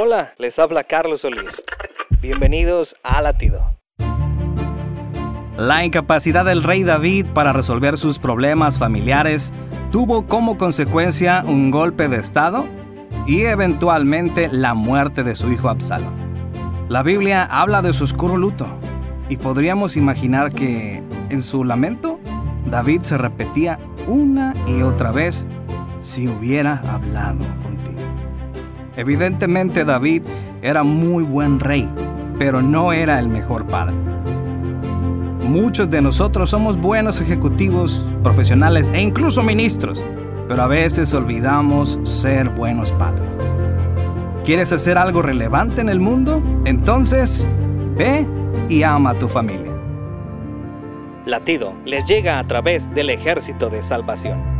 Hola, les habla Carlos Solís. Bienvenidos a Latido. La incapacidad del rey David para resolver sus problemas familiares tuvo como consecuencia un golpe de estado y eventualmente la muerte de su hijo Absalón. La Biblia habla de su oscuro luto y podríamos imaginar que en su lamento David se repetía una y otra vez si hubiera hablado contigo. Evidentemente David era muy buen rey, pero no era el mejor padre. Muchos de nosotros somos buenos ejecutivos, profesionales e incluso ministros, pero a veces olvidamos ser buenos padres. ¿Quieres hacer algo relevante en el mundo? Entonces, ve y ama a tu familia. Latido les llega a través del ejército de salvación.